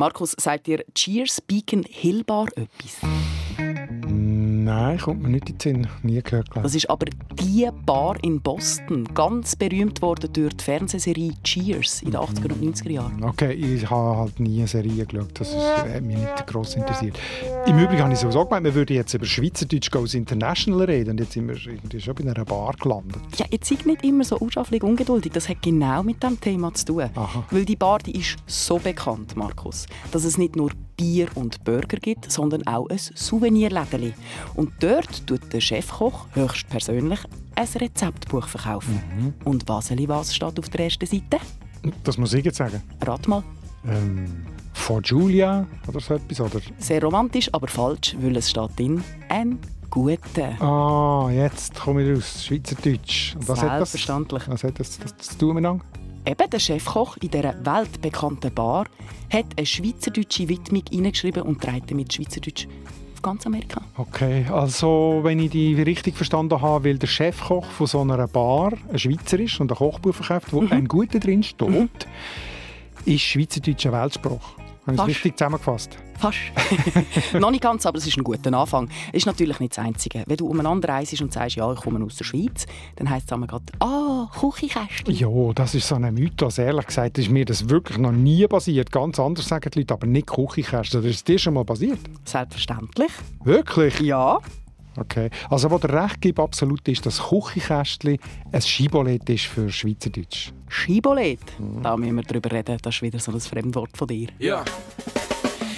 Markus, sagt dir Cheers Beacon Hill Bar etwas? Nein, kommt mir nicht in den Sinn. Nie gehört, glaube Das ist aber die Bar in Boston. Ganz berühmt worden durch die Fernsehserie Cheers in den 80er und 90er Jahren. Okay, ich habe halt nie eine Serie geschaut. Das ist, hat mich nicht gross interessiert. Im Übrigen habe ich sowieso gemeint, wir würden jetzt über Schweizerdeutsch Goes International reden. Und jetzt sind wir irgendwie schon bei einer Bar gelandet. Ja, jetzt sei nicht immer so unschafflich ungeduldig. Das hat genau mit dem Thema zu tun. Aha. Weil die Bar die ist so bekannt, Markus, dass es nicht nur Bier und Burger gibt, sondern auch ein Souvenirlädeli. Und dort tut der Chefkoch höchstpersönlich ein Rezeptbuch verkaufen. Und Waseli was steht auf der ersten Seite? Das muss ich jetzt sagen. Rat mal. Ähm, For Julia oder so etwas? Oder? Sehr romantisch, aber falsch, weil es steht drin ein guter. Ah, jetzt komme ich raus. Schweizerdeutsch. Und was hat das, Selbstverständlich. was hat das, das, das zu tun miteinander? Eben der Chefkoch in dieser weltbekannten Bar hat eine schweizerdeutsche Widmung hineingeschrieben und trägt damit Schweizerdeutsch auf ganz Amerika. Okay, also wenn ich die richtig verstanden habe, weil der Chefkoch von so einer Bar ein Schweizer ist und ein Kochbuch verkauft, wo ein guter drin steht, ist Schweizerdeutsch ein Weltspruch. Habe ich es richtig zusammengefasst? Fast. Noch nicht ganz, aber es ist ein guter Anfang. Ist natürlich nicht das Einzige. Wenn du umeinander reist und sagst, ja, ich komme aus der Schweiz, dann heisst es einmal gerade, ah, Küchenkästchen. Ja, das ist so ein Mythos. Ehrlich gesagt ist mir das wirklich noch nie passiert. Ganz anders sagen die Leute, aber nicht Küchenkästchen. Das ist dir schon mal passiert? Selbstverständlich. Wirklich? Ja. Okay. Also, wo der Recht gibt, absolut ist, dass Küchenkästchen ein Schibolett ist für Schweizerdeutsch. Schibolet. Da müssen wir drüber reden. Das ist wieder so ein Fremdwort von dir. Ja.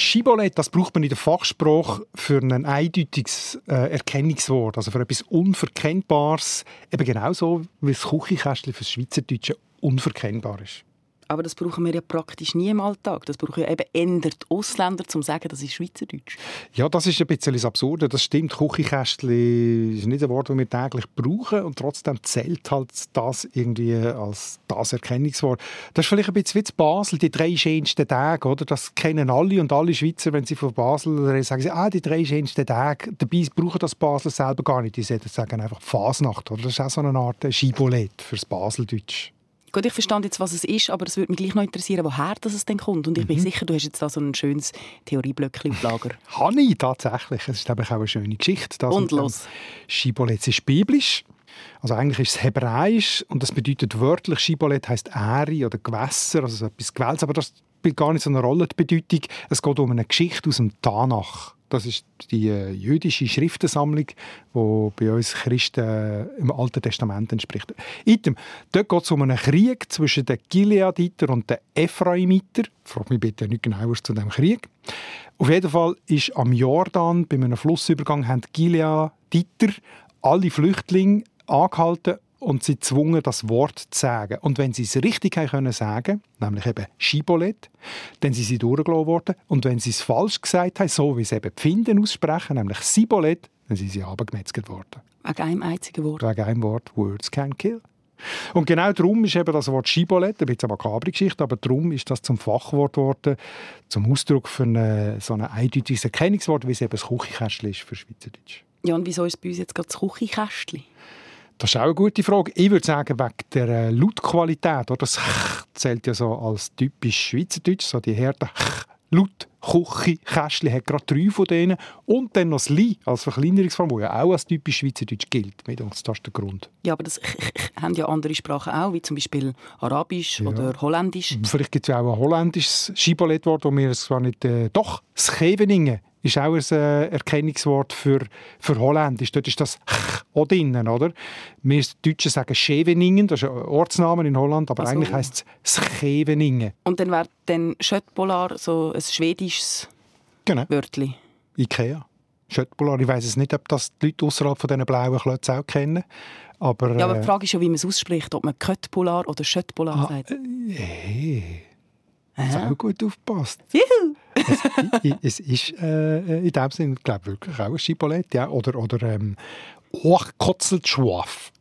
Schibolett, das braucht man in der Fachsprache für ein eindeutiges äh, Erkennungswort, also für etwas Unverkennbares, eben genauso wie das Küchenkästchen für das Schweizerdeutsche unverkennbar ist. Aber das brauchen wir ja praktisch nie im Alltag. Das brauchen ja eben die Ausländer, um zu sagen, das ist Schweizerdeutsch. Ja, das ist ein bisschen das Absurde. Das stimmt, Küchenkästchen ist nicht ein Wort, das wir täglich brauchen und trotzdem zählt halt das irgendwie als das Erkennungswort. Das ist vielleicht ein bisschen wie zu Basel, die drei schönsten Tage, oder? Das kennen alle und alle Schweizer, wenn sie von Basel reden, sagen sie, ah, die drei schönsten Tage. Dabei brauchen das Basel selber gar nicht. Die sagen einfach Fasnacht, oder? Das ist auch so eine Art Schibolett fürs Baseldeutsch. Gut, ich verstand jetzt, was es ist, aber es würde mich gleich noch interessieren, woher das es denn kommt. Und ich bin sicher, du hast jetzt da so ein schönes Theorieblöckchen auf Lager. Habe ich tatsächlich. Es ist ich auch eine schöne Geschichte. Das Und los. Schibolett es ist biblisch. Also eigentlich ist es hebräisch und das bedeutet wörtlich, Schibolett heißt Ähre oder Gewässer, also so etwas Gewälz, aber das spielt gar nicht so eine Rolle, die Bedeutung. Es geht um eine Geschichte aus dem Tanach. Das ist die äh, jüdische Schriftensammlung, die bei uns Christen äh, im Alten Testament entspricht. Item, dort geht es um einen Krieg zwischen den Gileaditer und den Ephraimiter. Frag mich bitte nicht genauer zu dem Krieg. Auf jeden Fall ist am Jordan bei einem Flussübergang haben die Gileaditer alle Flüchtlinge angehalten und sie gezwungen, das Wort zu sagen. Und wenn sie es richtig haben können sagen, nämlich eben Schibolett, dann sind sie durchgelassen worden. Und wenn sie es falsch gesagt haben, so wie sie eben die Finden aussprechen, nämlich Sibolett, dann sind sie abgemetzelt worden. Wegen einem einzigen Wort. Wegen einem Wort «Words can kill». Und genau darum ist eben das Wort Schibolett, ein bisschen eine makabre Geschichte, aber darum ist das zum Fachwort geworden, zum Ausdruck für eine, so ein eindeutiges Erkennungswort, wie es eben das Küchenkästchen ist für Schweizerdeutsch. Ja, und wieso ist es bei uns jetzt gerade das Küchenkästchen? Das ist auch eine gute Frage. Ich würde sagen, wegen der äh, Lautqualität. Oder? Das zählt ja so als typisch Schweizerdeutsch, so die Härte. Laut, Küche, Kästchen hat gerade drei von denen. Und dann noch das Li als Verkleinerungsform, das ja auch als typisch Schweizerdeutsch gilt. Mit uns, Das ist der Grund. Ja, aber das haben ja andere Sprachen auch, wie zum Beispiel Arabisch oder Holländisch. Vielleicht gibt es ja auch ein holländisches Schibolettwort, wo wir es zwar nicht... Äh, doch, Scheveningen ist auch ein äh, Erkennungswort für, für Holländisch. Dort ist das auch drinnen, oder? Wir Deutschen sagen Scheveningen, das ist ein Ortsname in Holland, aber Ach so. eigentlich heisst es Scheveningen. Und dann wäre dann Schöttpolar so ein schwedisches Genau, Wörtchen. Ikea. Schöttbular. Ich weiss es nicht, ob das die Leute außerhalb von diesen blauen Klötzen auch kennen. Aber, Ja, aber äh, die Frage ist ja, wie man es ausspricht, ob man Köttpolar oder Schöttpolar Ah, sagt. Hey, das Aha. auch gut aufgepasst. Juhu. Es, es ist äh, in dem Sinne, glaube wirklich auch ein Schibolett, ja. Oder, oder ähm, Hochkotzelschwaf.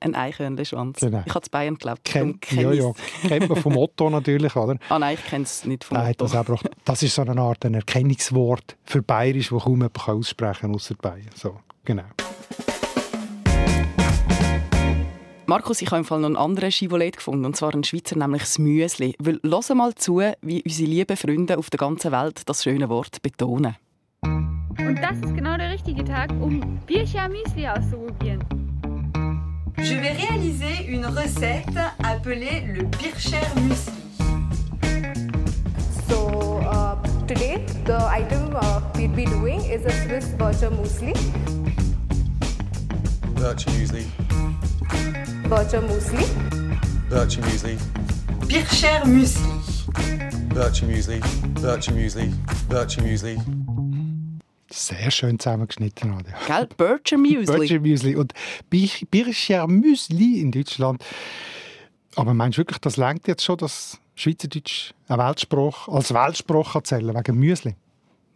Ein Eichhörnchenschwanz. Genau. Ich habe es Bayern geglaubt. Kennt, darum ja, ja, kennt man vom Otto natürlich, oder? Ah nein, ich kenne es nicht vom Nein, Motto. das, auch, das ist so eine Art ein Erkennungswort für Bayerisch, das kaum jemand aussprechen kann, außer Bayern. So, genau. Markus, ich habe im Fall noch einen anderen Schivolet gefunden, und zwar einen Schweizer, nämlich das Müsli. Weil, hör mal zu, wie unsere lieben Freunde auf der ganzen Welt das schöne Wort betonen. Und das ist genau der richtige Tag, um Bircher Müsli auszuprobieren. Je vais réaliser une recette appelée le Bircher Muesli. So uh, today the item uh, we'll be doing is a Swiss Bircher Muesli. Bircher Muesli. Bircher Muesli. Bircher Muesli. Bircher Muesli. Bircher Muesli. Bircher Muesli. Bircher Muesli. Sehr schön zusammengeschnitten. Nadja. Gell? Bircher Müsli. Bircher Müsli. Und Bir- Bircher Müsli in Deutschland. Aber meinst du wirklich, das lenkt jetzt schon, dass Schweizerdeutsch ein Weltspruch, als Weltspruch kann zählen wegen Müsli?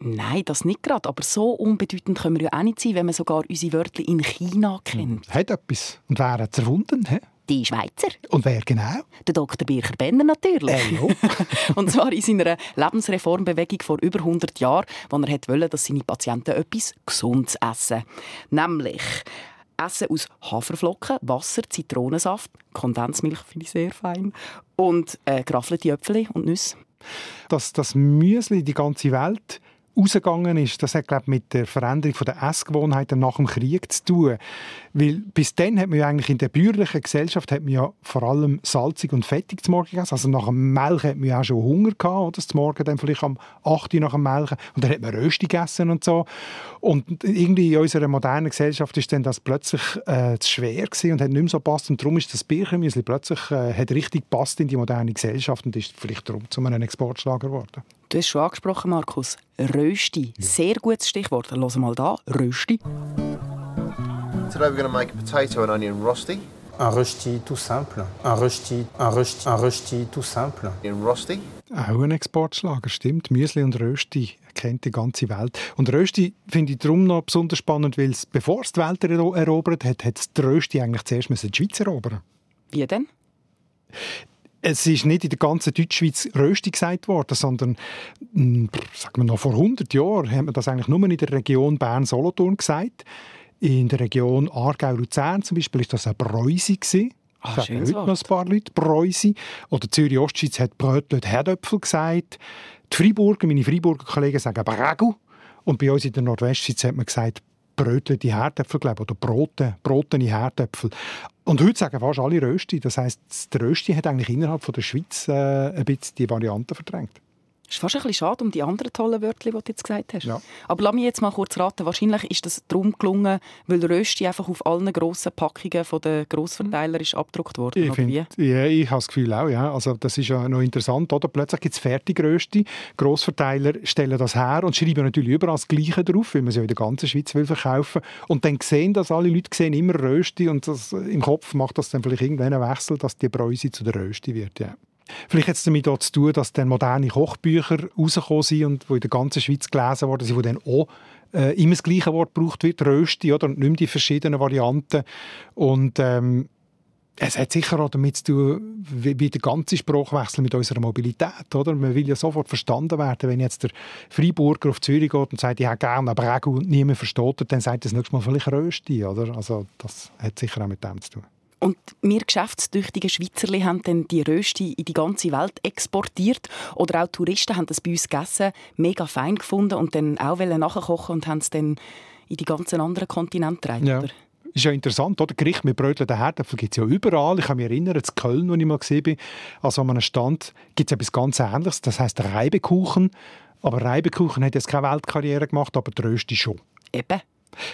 Nein, das nicht gerade. Aber so unbedeutend können wir ja auch nicht sein, wenn man sogar unsere Wörter in China kennt. Hat etwas. Und wer hat es erfunden? hä? Die Schweizer. Und wer genau? Der Dr. Bircher Benner natürlich. Äh. Und zwar in seiner Lebensreformbewegung vor über 100 Jahren, wo er wollte, dass seine Patienten etwas Gesundes essen. Nämlich Essen aus Haferflocken, Wasser, Zitronensaft, Kondensmilch finde ich sehr fein und äh, geraffelte Äpfel und Nüsse. Dass das Müsli die ganze Welt rausgegangen ist, das hat glaub, ich, mit der Veränderung der Essgewohnheiten nach dem Krieg zu tun. Weil bis dann hat man ja eigentlich in der bäuerlichen Gesellschaft hat man ja vor allem salzig und fettig zum Morgen gegessen. Also nach dem Melken hat man ja auch schon Hunger gehabt, oder? Zum Morgen dann vielleicht am 8 Uhr nach dem Melken. Und dann hat man Rösti gegessen und so. Und irgendwie in unserer modernen Gesellschaft ist dann das plötzlich äh, zu schwer gewesen und hat nicht mehr so gepasst. Und darum ist das Birchenmüsli plötzlich äh, hat richtig gepasst in die moderne Gesellschaft und ist vielleicht darum zu einem Exportschlager geworden. Du hast schon angesprochen, Markus. Rösti. Sehr gutes Stichwort. Hör mal da. Rösti. Today we're going to make a potato and onion rosti. Un rösti tout simple. Un rösti, un rösti, un rösti tout simple. In rosti. Auch ein Exportschlager, stimmt. Müsli und Rösti kennt die ganze Welt. Und Rösti finde ich darum noch besonders spannend, weil es, bevor es die Welt ero- erobert hat, hat es die Rösti eigentlich zuerst müssen die Schweiz erobern. Wie denn? Es ist nicht in der ganzen Deutschschweiz Rösti gesagt worden, sondern mh, sagen wir noch vor 100 Jahren haben wir das eigentlich nur in der Region Bern-Solothurn gesagt. In der Region Aargau-Luzern zum Beispiel ist das ein Bräusi gewesen. Ah, schönes heute noch ein paar Leute Bräusi. Oder Zürich-Ostschweiz hat Brötlet Herdöpfel gesagt. Die Freiburger, meine Freiburger Kollegen sagen Bregu. Und bei uns in der Nordwestschweiz hat man gesagt Brötli Herdöpfel, glaube oder Brote, brotene Herdöpfel. Und heute sagen fast alle Rösti. Das heisst, der Rösti hat eigentlich innerhalb von der Schweiz äh, ein bisschen die Variante verdrängt. Es ist fast ein bisschen schade um die anderen tollen Wörter, die du jetzt gesagt hast. Ja. Aber lass mich jetzt mal kurz raten. Wahrscheinlich ist das darum gelungen, weil Rösti einfach auf allen grossen Packungen von den Grossverteilern ist abgedruckt worden. Ich, find, ja, ich habe das Gefühl auch. Ja. Also, das ist ja noch interessant. Oder? Plötzlich gibt es Fertigrösti. Grossverteiler stellen das her und schreiben natürlich überall das Gleiche drauf, weil man es ja in der ganzen Schweiz will verkaufen Und dann sehen das alle Leute sehen immer Rösti und das, im Kopf macht das dann vielleicht irgendwann einen Wechsel, dass die Bräuse zu der Rösti wird. Ja. Vielleicht hat es damit auch zu tun, dass dann moderne Kochbücher rausgekommen sind und die in der ganzen Schweiz gelesen worden sind, wo dann auch äh, immer das gleiche Wort gebraucht wird, Rösti, oder? und nicht mehr die verschiedenen Varianten. Und ähm, es hat sicher auch damit zu tun, wie, wie der ganze Sprachwechsel mit unserer Mobilität. Oder? Man will ja sofort verstanden werden. Wenn jetzt der Freiburger auf Zürich geht und sagt, ich hätte gerne aber Regu und niemand versteht, dann sagt das nächste Mal vielleicht Rösti. Oder? Also das hat sicher auch mit dem zu tun. Und wir geschäftstüchtigen Schweizerli haben dann die Rösti in die ganze Welt exportiert. Oder auch Touristen haben das bei uns gegessen, mega fein gefunden und dann auch nachkochen und haben es dann in die ganzen anderen Kontinente getragen. Ja. oder? Ist ja interessant, oder? Gericht mit Brötchen Herdöpfel gibt es ja überall. Ich kann mich erinnern, in Köln, wo ich mal gesehen bin, also an einem Stand gibt es etwas ganz Ähnliches. Das heisst Reibekuchen. Aber Reibekuchen hat jetzt keine Weltkarriere gemacht, aber die Rösti schon. Eben.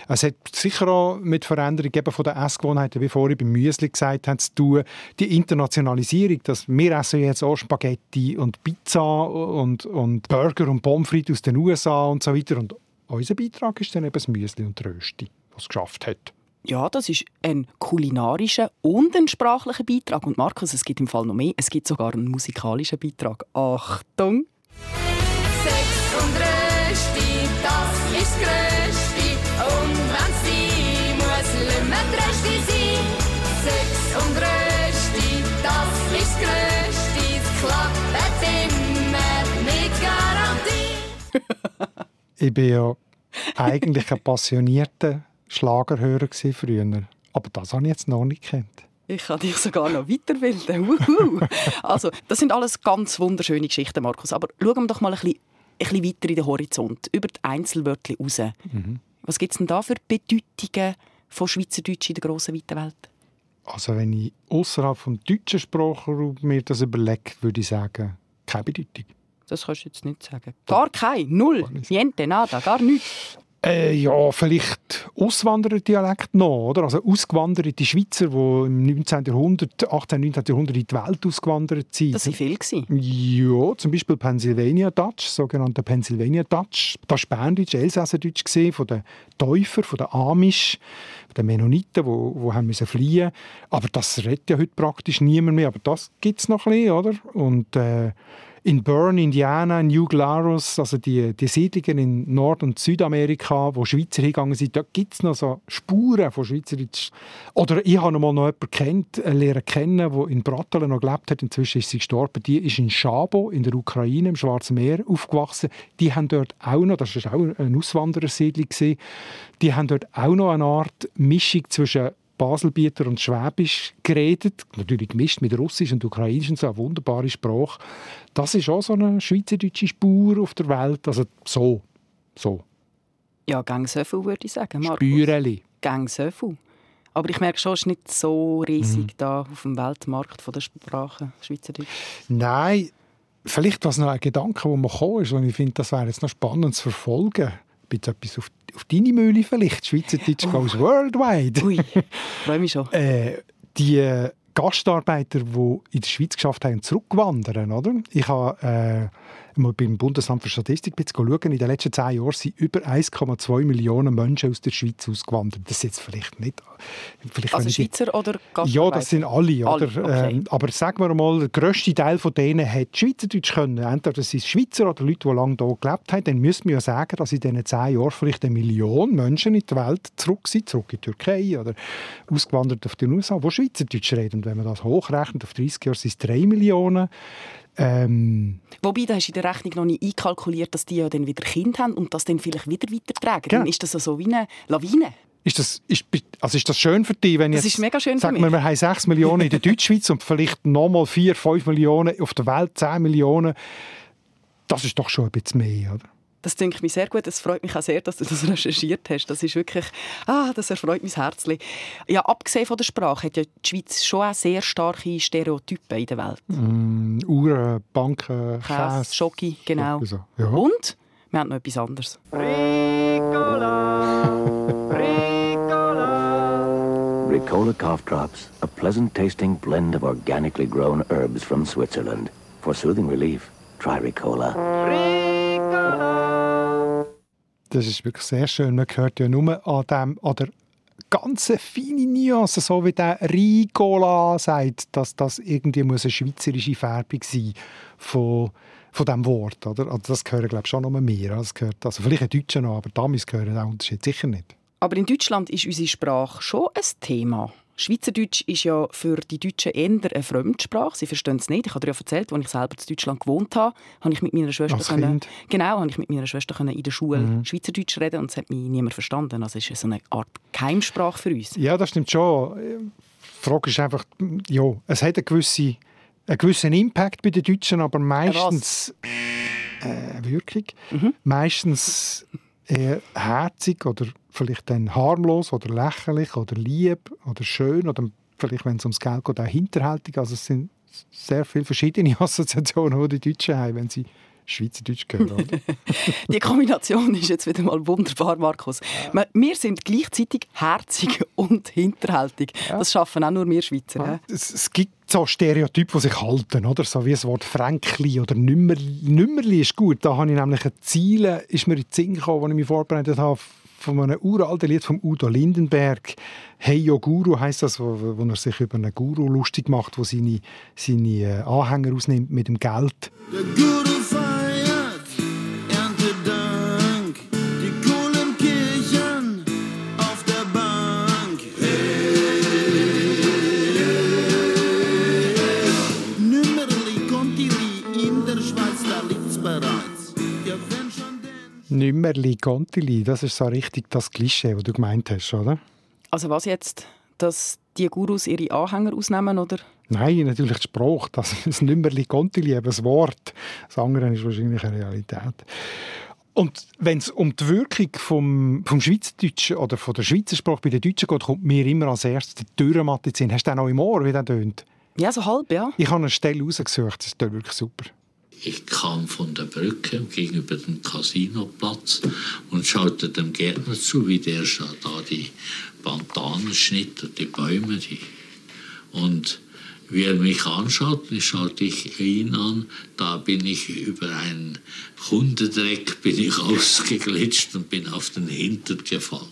Es hat sicher auch mit Veränderung eben von den Essgewohnheiten, wie vorhin beim Müsli gesagt haben, zu tun. Die Internationalisierung, dass wir essen jetzt auch Spaghetti und Pizza und, und Burger und Pommes frites aus den USA und so weiter. Und unser Beitrag ist dann eben das Müsli und die Rösti, was es geschafft hat. Ja, das ist ein kulinarischer und ein sprachlicher Beitrag. Und Markus, es gibt im Fall noch mehr. Es gibt sogar einen musikalischen Beitrag. Achtung! Sex, und Rösti, das ist Größte. Ich bin ja eigentlich ein passionierter Schlagerhörer früher. Aber das habe ich jetzt noch nicht gekannt. Ich kann dich sogar noch weiterbilden. Wuhu. Also, das sind alles ganz wunderschöne Geschichten, Markus. Aber schauen wir doch mal ein bisschen, ein bisschen weiter in den Horizont, über die Einzelwörter raus. Mhm. Was gibt es denn da für Bedeutungen von Schweizerdeutsch in der grossen, weiten Welt? Also wenn ich außerhalb vom deutschen Sprachraum mir das überlege, würde ich sagen, keine Bedeutung. Das kannst du jetzt nicht sagen. Gar kein, null, niente, nada, gar nichts. Äh, ja, vielleicht Auswandererdialekt noch, oder? Also ausgewanderte Schweizer, die im 19. Jahrhundert, 18. 19. Jahrhundert in die Welt ausgewandert sind. Das waren viele. gewesen. Ja, zum Beispiel Pennsylvania Dutch, sogenannte Pennsylvania Dutch. Das war Berndeutsch, Elsässerdeutsch gesehen von den Täufer, von den Amish, von den Mennoniten, die wo haben müssen fliehen. Aber das redet ja heute praktisch niemand mehr. Aber das gibt es noch ein bisschen, oder? Und äh, in Bern, Indiana, New Glarus, also die, die Siedlungen in Nord- und Südamerika, wo Schweizer hingegangen sind, da gibt es noch so Spuren von Schweizerdeutsch. Oder ich habe noch mal noch jemanden kennt, eine Lehrer kennen, der in Brattelen noch gelebt hat. Inzwischen ist sie gestorben. Die ist in Schabo in der Ukraine, im Schwarzen Meer, aufgewachsen. Die haben dort auch noch, das war auch eine Auswanderersiedlung, die haben dort auch noch eine Art Mischung zwischen Baselbieter und Schwäbisch geredet, natürlich gemischt mit Russisch und Ukrainisch und so, eine wunderbare Sprache. Das ist auch so eine schweizerdeutsche Spur auf der Welt, also so, so. Ja, gang so viel, würde ich sagen, Markus. Spüreli. Gang so viel. Aber ich merke schon, es ist nicht so riesig Mhm. da auf dem Weltmarkt von der Sprache Schweizerdeutsch. Nein, vielleicht was noch ein Gedanke, der mir gekommen ist, und ich finde, das wäre jetzt noch spannend zu verfolgen. Bisschen etwas auf, auf deine Mühle vielleicht. Schweizerdeutsch goes worldwide. Ui, freue mich schon. Äh, die Gastarbeiter, die in der Schweiz geschafft haben, zurückwandern, oder? Ich habe äh, mal beim Bundesamt für Statistik schauen. In den letzten zehn Jahren sind über 1,2 Millionen Menschen aus der Schweiz ausgewandert. Das ist jetzt vielleicht nicht... Vielleicht Also wenn ich die- Schweizer oder Gastarbeiter? ja, das sind alle. Alle, okay. Ähm, aber sagen wir mal, der grösste Teil von denen hat Schweizerdeutsch können. Entweder das sind Schweizer oder Leute, die lange hier gelebt haben. Dann müssen wir ja sagen, dass in diesen zehn Jahren vielleicht eine Million Menschen in der Welt zurück sind, zurück in die Türkei oder ausgewandert auf die USA, die Schweizerdeutsch reden. Und wenn man das hochrechnet, auf 30 Jahre sind es drei Millionen. Ähm, Wobei, da hast du in der Rechnung noch nicht einkalkuliert, dass die ja dann wieder Kind haben und das dann vielleicht wieder weitertragen. Genau. Dann ist das so wie eine Lawine. Ist das, ist, also ist das schön für dich, wenn Das jetzt, ist mega schön sagen wir, wir haben 6 Millionen in der Deutschschweiz und vielleicht nochmal 4, 5 Millionen auf der Welt, 10 Millionen. Das ist doch schon ein bisschen mehr, oder? Das denke mich sehr gut. Es freut mich auch sehr, dass du das recherchiert hast. Das ist wirklich, ah, das erfreut mein Herzchen. Ja, abgesehen von der Sprache hat ja die Schweiz schon auch sehr starke Stereotypen in der Welt. Mm, Uhren, Banken, Käse, Käse. Schoki, genau. So. Ja. Und wir haben noch etwas anderes. Ricola cough drops, a pleasant tasting blend of organically grown herbs from Switzerland. For soothing relief, try Ricola. Das ist wirklich sehr schön. Man hört ja nur an, dem, an der ganzen feinen Nuance, so wie der Ricola sagt, dass das irgendwie muss eine schweizerische Färbung sein von, von diesem Wort. Oder? Also das gehören, glaube ich, schon noch mehr. Das gehört, also vielleicht ein Deutscher noch, aber damals gehören der Unterschied sicher nicht. Aber in Deutschland ist unsere Sprache schon ein Thema. Schweizerdeutsch ist ja für die Deutschen eher eine Fremdsprache. Sie verstehen es nicht. Ich habe dir ja erzählt, als ich selber in Deutschland gewohnt habe, habe ich mit meiner Schwester Als können, Kind? genau, habe ich mit meiner Schwester können in der Schule Mhm. Schweizerdeutsch reden und es hat mich niemand verstanden. Also es ist so eine Art Geheimsprache für uns. Ja, das stimmt schon. Die Frage ist einfach, ja, es hat eine gewisse, einen gewissen Impact bei den Deutschen, aber meistens äh, Wirkung. Meistens eher herzig oder vielleicht dann harmlos oder lächerlich oder lieb oder schön oder vielleicht, wenn es ums Geld geht, auch hinterhältig. Also es sind sehr viele verschiedene Assoziationen, die die Deutschen haben, wenn sie Schweizerdeutsch hören. Oder? Die Kombination ist jetzt wieder mal wunderbar, Markus. Wir- Wir sind gleichzeitig herzig und hinterhältig. Das schaffen auch nur wir Schweizer. hä? es, es gibt so Stereotype, die sich halten, oder? So wie das Wort Fränkli oder Nümmerli. Nümmerli ist gut. Da habe ich nämlich ein Ziel, ist mir in den Sinn gekommen, als ich mich vorbereitet habe, von einem uralten Lied von Udo Lindenberg. «Hey Yo Guru» heisst das, wo, wo er sich über einen Guru lustig macht, der seine, seine äh, Anhänger ausnimmt mit dem Geld. Nimmerli Gontili, das ist so richtig das Klischee, das du gemeint hast, oder? Also was jetzt? Dass die Gurus ihre Anhänger ausnehmen, oder? Nein, natürlich die Sprache, das, das Nimmerli Gontili, eben das Wort. Das andere ist wahrscheinlich eine Realität. Und wenn es um die Wirkung vom, vom Schweizerdeutschen oder von der Schweizer Sprache bei den Deutschen geht, kommt mir immer als erstes der Dürrenmatte in Hast du den noch im Ohr, wie der tönt? Ja, so halb, ja. Ich habe eine Stelle rausgesucht, das ist wirklich super. Ich kam von der Brücke gegenüber dem Casinoplatz und schaute dem Gärtner zu, wie der da die Bandanen schnitt und die Bäume. Die und wie er mich anschaut, schaute ich ihn an, da bin ich über einen Hundedreck bin ich ausgeglitscht und bin auf den Hintern gefallen.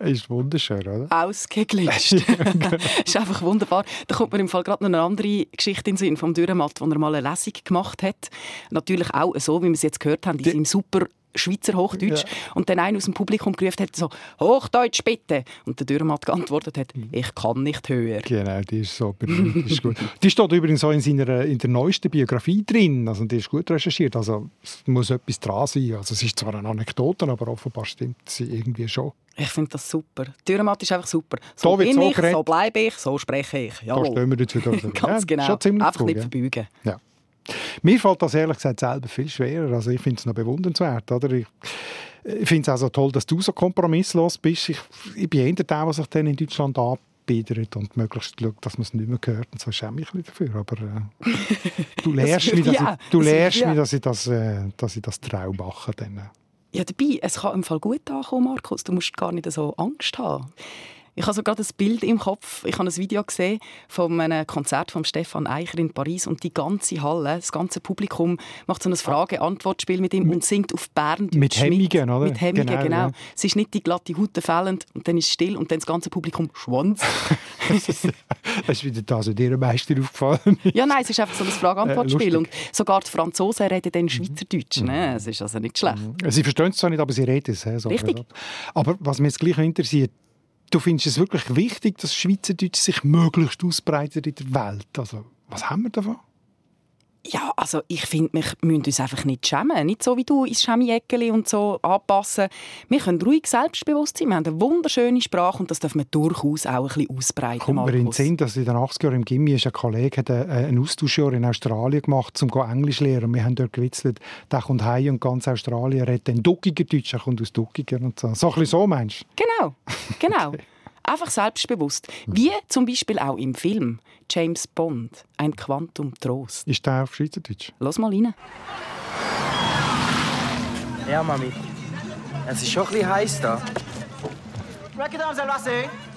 Ist wunderschön, oder? Ausgeglitscht. ist einfach wunderbar. Da kommt mir im Fall gerade noch eine andere Geschichte in den Sinn vom Dürrematt, wo er mal eine Lesung gemacht hat. Natürlich auch so, wie wir es jetzt gehört haben, in seinem super Schweizer Hochdeutsch. Ja. Und dann einer aus dem Publikum gerufen hat so, Hochdeutsch bitte. Und der Dürrematt geantwortet hat, ich kann nicht höher. Genau, die ist so berühmt. ist gut. Die steht übrigens auch in, seiner, in der neuesten Biografie drin. Also die ist gut recherchiert. Also es muss etwas dran sein. Also es ist zwar eine Anekdote, aber offenbar stimmt sie irgendwie schon. Ich finde das super. Dürrematt ist einfach super. So bin so ich, geredet. so bleibe ich, so spreche ich. Jawohl. Da stehen wir wieder. Ganz ja, genau. Einfach nicht verbeugen. Ja. Mir fällt das ehrlich gesagt selber viel schwerer. Also ich finde es noch bewundernswert. Oder? Ich, finde es auch so toll, dass du so kompromisslos bist. Ich, ich bin eher der, sich dann in Deutschland anbietet und möglichst schaut, dass man es nicht mehr hört. Und so schäme ich mich dafür. Aber äh, du lehrst mich, dass, ich, du lehrst mich, dass ich das, äh, dass ich das Traum mache. Dann. Ja, dabei, es kann im Fall gut ankommen, Markus. Du musst gar nicht so Angst haben. Ich habe so gerade ein Bild im Kopf. Ich habe ein Video gesehen von einem Konzert von Stefan Eicher in Paris und die ganze Halle, das ganze Publikum macht so ein Frage-Antwort-Spiel mit ihm und singt auf Bern. Mit Hemmungen, oder? Mit Hemmungen, genau. genau. Ja. Es ist nicht die glatte Haut fällend und dann ist es still und dann das ganze Publikum schwanz. das ist wieder das, was dir am meisten aufgefallen ist. Ja, nein, es ist einfach so ein Frage-Antwort-Spiel äh, und sogar die Franzosen reden dann Schweizerdeutsch. Mhm. Ne? Es ist also nicht schlecht. Mhm. Sie verstehen es zwar nicht, aber sie reden es. So Richtig. Aber was mich jetzt gleich interessiert, Du findest es wirklich wichtig, dass Schweizerdeutsch sich möglichst ausbreitet in der Welt. Also, was haben wir davon? Ja, also ich finde, wir müssen uns einfach nicht schämen. Nicht so wie du ins Schämi-Eckeli und so anpassen. Wir können ruhig selbstbewusst sein. Wir haben eine wunderschöne Sprache und das dürfen wir durchaus auch ein bisschen ausbreiten. Kommt mir in den Sinn, dass in den 80er Jahren im Gimmi ein Kollege hat einen Austauschjahr in Australien gemacht, um Englisch zu lernen. Wir haben dort gewitzelt, der kommt heim und ganz Australien redet dann Duckiger Deutsch, er kommt aus Duckiger und so. So ein bisschen so, meinst du? Genau, genau. okay. Einfach selbstbewusst. Wie zum Beispiel auch im Film James Bond, ein Quantum Trost. Ist der auf Schweizerdeutsch? Lass mal rein. Ja, Mami. Es ist schon ein bisschen heiß da.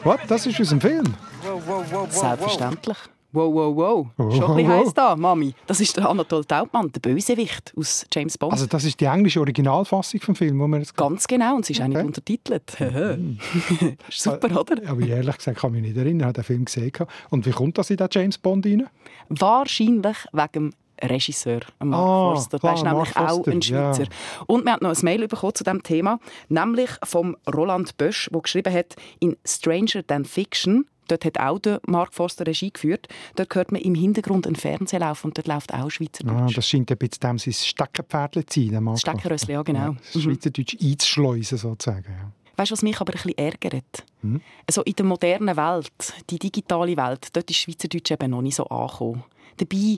Was? Das ist aus dem Film? Wow, wow, wow, Selbstverständlich. Wow, wow, wow. Oh, Schon ein bisschen heiß da, Mami. Das ist der Anatole Taubmann, der Bösewicht aus James Bond. Also das ist die englische Originalfassung vom Film, wo man jetzt Ganz genau, und sie ist okay. auch nicht untertitelt. Mhm. Super, oder? Aber ehrlich gesagt kann ich mich nicht erinnern, ich habe den Film gesehen. Und wie kommt das in den James Bond rein? Wahrscheinlich wegen dem Regisseur, Mark ah, Forster. Der ist nämlich auch ein Schweizer. Ja. Und wir haben noch ein Mail bekommen zu diesem Thema, nämlich vom Roland Bösch, der geschrieben hat, in Stranger Than Fiction Dort hat auch der Mark Forster Regie geführt. Dort hört man im Hintergrund einen Fernsehlauf und dort läuft auch Schweizerdeutsch. Ah, das scheint ein bisschen dem sein Steckenpferd zu sein. Das Steckenrössli, ja genau. Ja, das Schweizerdeutsch mhm. einzuschleusen sozusagen. Ja. Weißt du, was mich aber ein bisschen ärgert? Hm? Also in der modernen Welt, die digitale Welt, dort ist Schweizerdeutsch eben noch nicht so angekommen. Dabei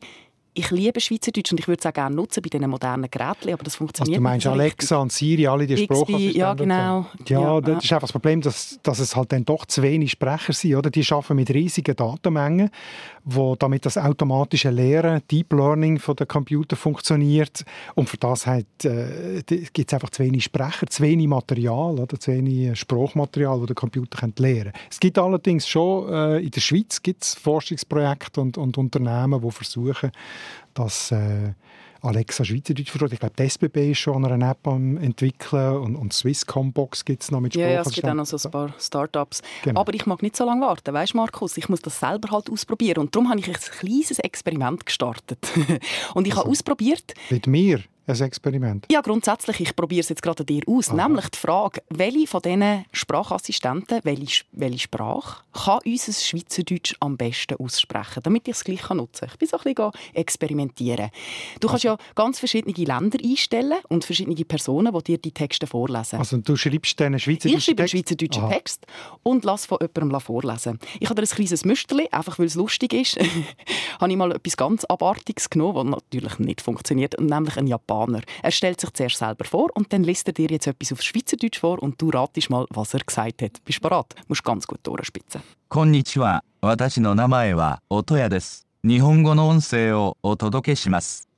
ich liebe Schweizerdeutsch und ich würde es auch gerne nutzen bei diesen modernen Geräten, aber das funktioniert also du meinst Alexa und Siri, alle die Sprachassistenten? Ja, genau. Ja, ja, das ist einfach das Problem, dass, dass es halt dann doch zu wenig Sprecher sind. Oder? Die arbeiten mit riesigen Datenmengen, wo damit das automatische Lehren, Deep Learning von den Computer funktioniert. Und für das halt, äh, gibt es einfach zu wenig Sprecher, zu wenig Material, oder? zu wenig Sprachmaterial, das der Computer lernen kann. Es gibt allerdings schon, äh, in der Schweiz gibt's Forschungsprojekte und, und Unternehmen, die versuchen, dass äh, Alexa Schweizerdeutsch versteht. Ich glaube, die SBB ist schon eine App am entwickeln und, und Swisscombox gibt es noch mit Sprache. Ja, ja, es gibt auch noch so ein paar Start-ups. Genau. Aber ich mag nicht so lange warten, weißt Markus? Ich muss das selber halt ausprobieren und darum habe ich ein kleines Experiment gestartet. und ich also, habe ausprobiert... Mit mir? Ein Experiment? Ja, grundsätzlich, ich probiere es jetzt gerade an dir aus. Aha. Nämlich die Frage, welche von diesen Sprachassistenten, welche, welche Sprache kann unser Schweizerdeutsch am besten aussprechen, damit ich es gleich nutzen kann. Ich bin so ein bisschen experimentieren. Du kannst also, ja ganz verschiedene Länder einstellen und verschiedene Personen, die dir die Texte vorlesen. Also du schreibst einen schweizerdeutschen Ich schreibe einen schweizerdeutschen Text und lasse von jemandem vorlesen. Ich habe dir ein kleines Müsterli, einfach weil es lustig ist, habe ich mal etwas ganz Abartiges genommen, was natürlich nicht funktioniert, nämlich ein Japaner. Er stellt sich zuerst selber vor und dann liest er dir jetzt etwas auf Schweizerdeutsch vor und du ratest mal, was er gesagt hat. Bist du bereit? Du musst ganz gut durchspitzen. Konnichiwa, 私の名前は音谷です。日本語の音声をお届けします。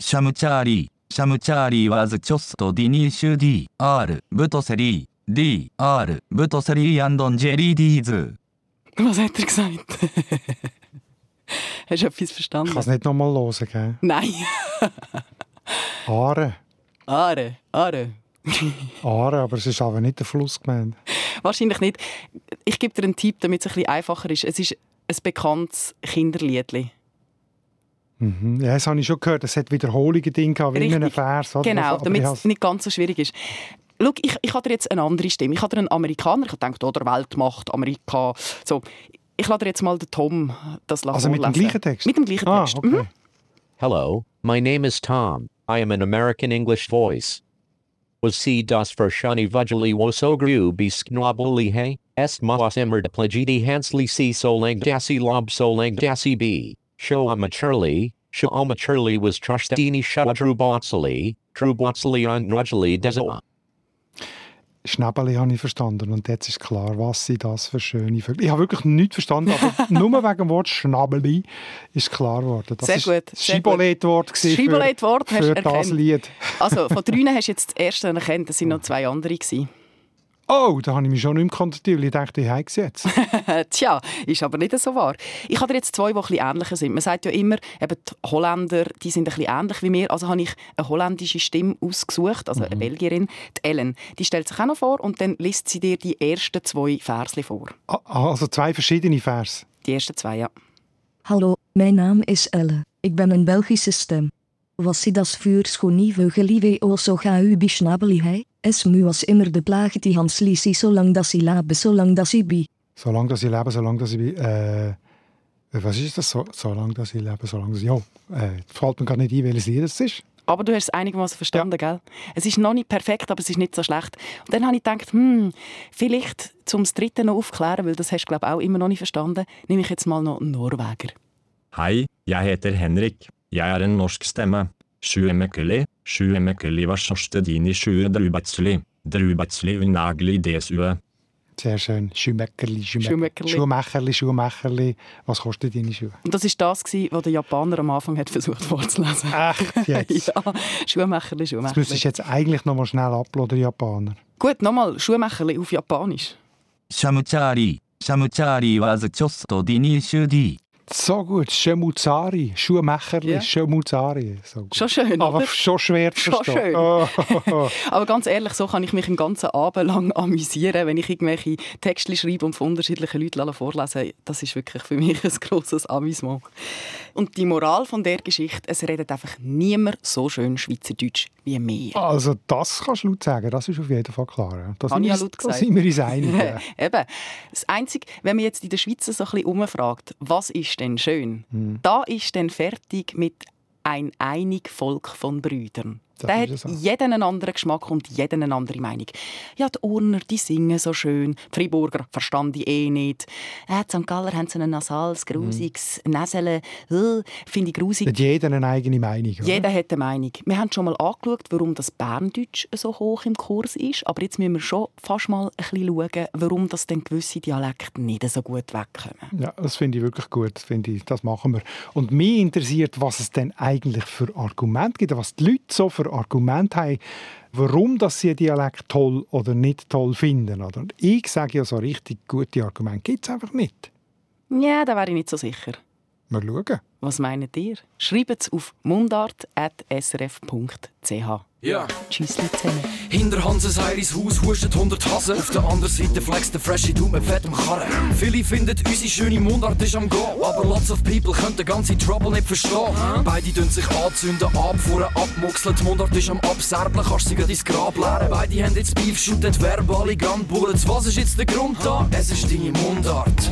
シャムチャーリー、シャムチャーリーはズチョストディニーシュ D、R、ブトセリー、D、R、ブトセリーアンドンジェリーディーズ。 Was hat er gesagt? Hast du etwas verstanden? Ich kann es nicht nochmal hören, gell? Nein. Aare. Aare, Aare. Aare, aber es ist aber nicht der Fluss gemeint. Wahrscheinlich nicht. Ich gebe dir einen Tipp, damit es ein bisschen einfacher ist. Es ist ein bekanntes Kinderliedli. Mhm. Ja, das habe ich schon gehört. Es hat Wiederholungen drin wie in einem Vers. Oder? Genau, damit es nicht ganz so schwierig ist. Schau, ich, ich habe dir jetzt eine andere Stimme. Ich habe dir einen Amerikaner, ich habe gedacht, oder Weltmacht, Amerika. So. Ich lade dir jetzt mal den Tom das Also mit dem gleichen Text? Mit dem gleichen Ah, Text. okay. Mhm. Hello, my name is Tom. I am an American English voice. Was si das Vershani Vujali Wosogru Bisknobuli He, Est Maas Emerd Plagidi Hansli C Solang Dasi Lob Solang Dasi B, Show Churli, show Churli was Trushdini Shadru Botsali, True Botsali on rajali Dezoa. Schnäbeli habe ich verstanden und jetzt ist klar, was sie das für schöne Vögel... Ich habe wirklich nichts verstanden, aber nur wegen dem Wort Schnabeli ist klar geworden. Das Sehr gut, das Das gewesen Schibboleth-Wort für, das erkannt. Lied. Also, von drinnen hast du jetzt das erste erkannt, es sind noch zwei andere. Gewesen. Oh, da habe ich mich schon nicht mehr kontaktiert, weil ich dachte, ich habe jetzt. Tja, ist aber nicht so wahr. Ich habe jetzt zwei, die ein bisschen ähnlicher sind. Man sagt ja immer, eben die Holländer die sind ein bisschen ähnlich wie wir. Also habe ich eine holländische Stimme ausgesucht, also eine Belgierin, die Ellen. Die stellt sich auch noch vor und dann liest sie dir die ersten zwei Versli vor. Ah, Also zwei verschiedene Vers. Die ersten zwei, ja. Hallo, mijn naam is Elle. Ik ben een Belgische stem. Was sie das für schoni vögeli wo so ga u bisnabeli hei? Es mu was immer de plage die hans lisi zolang dat sie labe zolang dat sie bi. Solange dass ich lebe, solange dass ich... bin, Äh, was ist das? So, solange dass ich lebe, solange dass ich... Ja, äh, fällt mir gar nicht ein, welches Lied es ist. Aber du hast es einigermaßen verstanden, gell? Es ist noch nicht perfekt, aber es ist nicht so schlecht. Und dann habe ich gedacht, hm, vielleicht zum Dritten noch aufklären, weil das hast du glaube auch immer noch nicht verstanden, nehme ich jetzt mal noch einen Norweger. Hei, jeg heter Henrik. Jeg er en norsk stemme. 20 20 war Schorstedini 20 Drubatzli, Drubatzli Unagli DSUE. Sehr schön. Schuhmeckerli, Schuhmeckerli. Schuhmacherli, Schuhmacherli. Was kostet deine Schuhe? Und das war das, was der Japaner am Anfang hat versucht vorzulesen. Echt jetzt? ja, Schuhmacherli, Schuhmacherli. Das müsstest du jetzt eigentlich nochmal schnell abladen, Japaner. Gut, nochmal Schuhmacherli auf Japanisch. Shamutari. Shamutari was chosto dini shudi. So gut, Schemuzari, Schuhmacherli, yeah. Schemuzari. So. Schon schön, Aber oder? schon schwer zu schon verstehen. Schön. Oh. Aber ganz ehrlich, so kann ich mich den ganzen Abend lang amüsieren, wenn ich irgendwelche Texte schreibe und von unterschiedlichen Leuten vorlesen Das ist wirklich für mich ein grosses Amüsement. Und die Moral von der Geschichte, es redet einfach niemand so schön Schweizerdeutsch wie wir. Also das kannst du laut sagen, das ist auf jeden Fall klar. Ja. Da Habe sind ich ja wir- laut Da gesagt. sind wir uns einig. Eben. Das Einzige, wenn man jetzt in der Schweiz so ein bisschen umfragt, was ist denn schön? Hm. Da ist dann fertig mit ein einig Volk von Brüdern. Das Der hat jeden einen anderen Geschmack und jeden eine andere Meinung. Ja, die Urner, die singen so schön. Die Friburger verstand ich eh nicht. Äh, die St. Galler haben so ein nasales, grusiges Hm. Näsele. Äh, Finde ich grusig. Hat jeder eine eigene Meinung. Oder? Jeder hat eine Meinung. Wir haben schon mal angeschaut, warum das Berndeutsch so hoch im Kurs ist. Aber jetzt müssen wir schon fast mal ein bisschen schauen, warum das denn gewisse Dialekte nicht so gut wegkommen. Ja, das finde ich wirklich gut. Das Finde ich, das machen wir. Und mich interessiert, was es denn eigentlich für Argumente gibt, was die Leute so für Argumente haben, warum dass sie Dialekt toll oder nicht toll finden. Ich sage ja, so richtig gute Argumente gibt es einfach nicht. Ja, da wäre ich nicht so sicher. Mal schauen. Was meint ihr? Schreibt es auf mundart.srf.ch. Ja. Tschüss zusammen. Hinter Hanses Heiris Haus huschen 100 Hasen. Auf der anderen Seite flext der Freshie Dude mit fettem Karren. Viele finden, unsere schöne Mundart ist am Gehen. Aber lots of people können den ganzen Trouble nicht verstehen. Beide tun sich anzünden, abfuhren, abmuxeln. Die Mundart ist am Abserblen, kannst sie ins Grab leeren. Beide haben jetzt Beef, shooten verbale Gunbullets. Was ist jetzt der Grund da? Es ist deine Mundart.